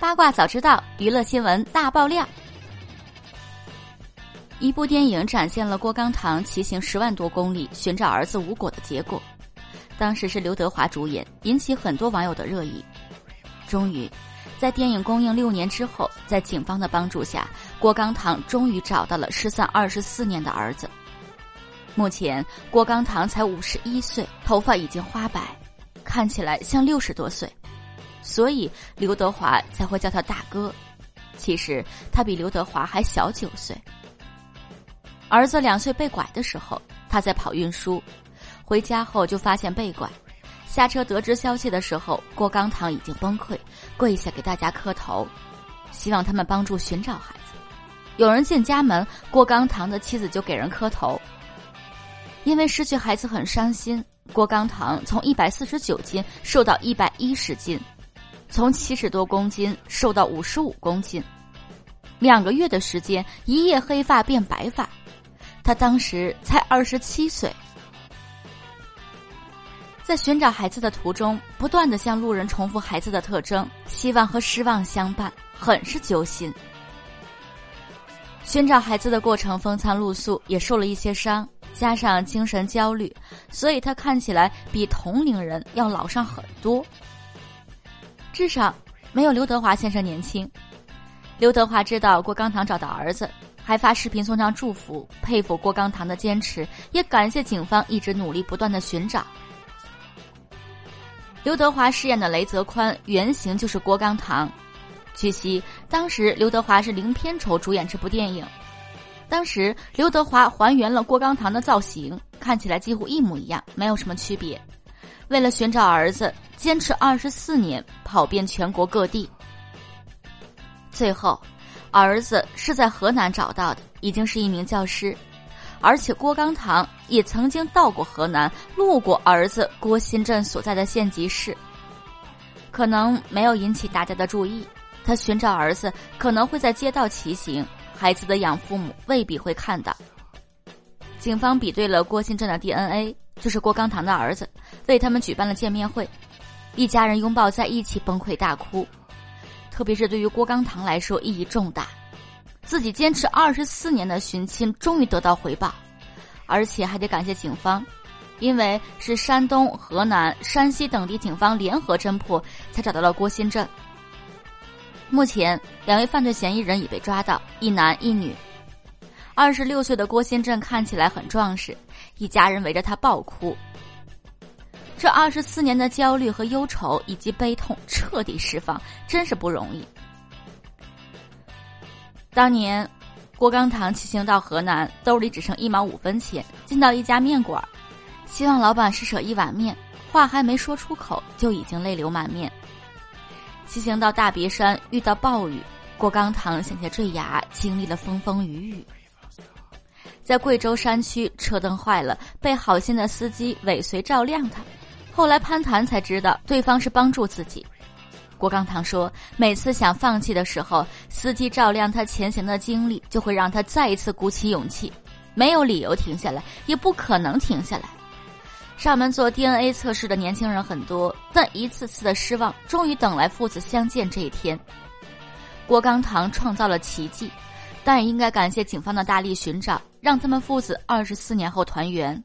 八卦早知道，娱乐新闻大爆料。一部电影展现了郭刚堂骑行十万多公里寻找儿子无果的结果。当时是刘德华主演，引起很多网友的热议。终于，在电影公映六年之后，在警方的帮助下，郭刚堂终于找到了失散二十四年的儿子。目前，郭刚堂才五十一岁，头发已经花白，看起来像六十多岁。所以刘德华才会叫他大哥，其实他比刘德华还小九岁。儿子两岁被拐的时候，他在跑运输，回家后就发现被拐，下车得知消息的时候，郭刚堂已经崩溃，跪下给大家磕头，希望他们帮助寻找孩子。有人进家门，郭刚堂的妻子就给人磕头，因为失去孩子很伤心。郭刚堂从一百四十九斤瘦到一百一十斤。从七十多公斤瘦到五十五公斤，两个月的时间，一夜黑发变白发。他当时才二十七岁，在寻找孩子的途中，不断的向路人重复孩子的特征，希望和失望相伴，很是揪心。寻找孩子的过程风餐露宿，也受了一些伤，加上精神焦虑，所以他看起来比同龄人要老上很多。至少没有刘德华先生年轻。刘德华知道郭刚堂找到儿子，还发视频送上祝福，佩服郭刚堂的坚持，也感谢警方一直努力不断的寻找。刘德华饰演的雷泽宽原型就是郭刚堂。据悉，当时刘德华是零片酬主演这部电影，当时刘德华还原了郭刚堂的造型，看起来几乎一模一样，没有什么区别。为了寻找儿子，坚持二十四年，跑遍全国各地。最后，儿子是在河南找到的，已经是一名教师，而且郭刚堂也曾经到过河南，路过儿子郭新振所在的县级市。可能没有引起大家的注意，他寻找儿子可能会在街道骑行，孩子的养父母未必会看到。警方比对了郭新振的 DNA。就是郭刚堂的儿子，为他们举办了见面会，一家人拥抱在一起崩溃大哭。特别是对于郭刚堂来说意义重大，自己坚持二十四年的寻亲终于得到回报，而且还得感谢警方，因为是山东、河南、山西等地警方联合侦破，才找到了郭新振。目前两位犯罪嫌疑人已被抓到，一男一女。二十六岁的郭新振看起来很壮实，一家人围着他爆哭。这二十四年的焦虑和忧愁以及悲痛彻底释放，真是不容易。当年，郭刚堂骑行到河南，兜里只剩一毛五分钱，进到一家面馆，希望老板施舍一碗面，话还没说出口，就已经泪流满面。骑行到大别山，遇到暴雨，郭刚堂险些坠崖，经历了风风雨雨。在贵州山区，车灯坏了，被好心的司机尾随照亮他。后来攀谈才知道，对方是帮助自己。郭刚堂说，每次想放弃的时候，司机照亮他前行的经历，就会让他再一次鼓起勇气。没有理由停下来，也不可能停下来。上门做 DNA 测试的年轻人很多，但一次次的失望，终于等来父子相见这一天。郭刚堂创造了奇迹。但也应该感谢警方的大力寻找，让他们父子二十四年后团圆。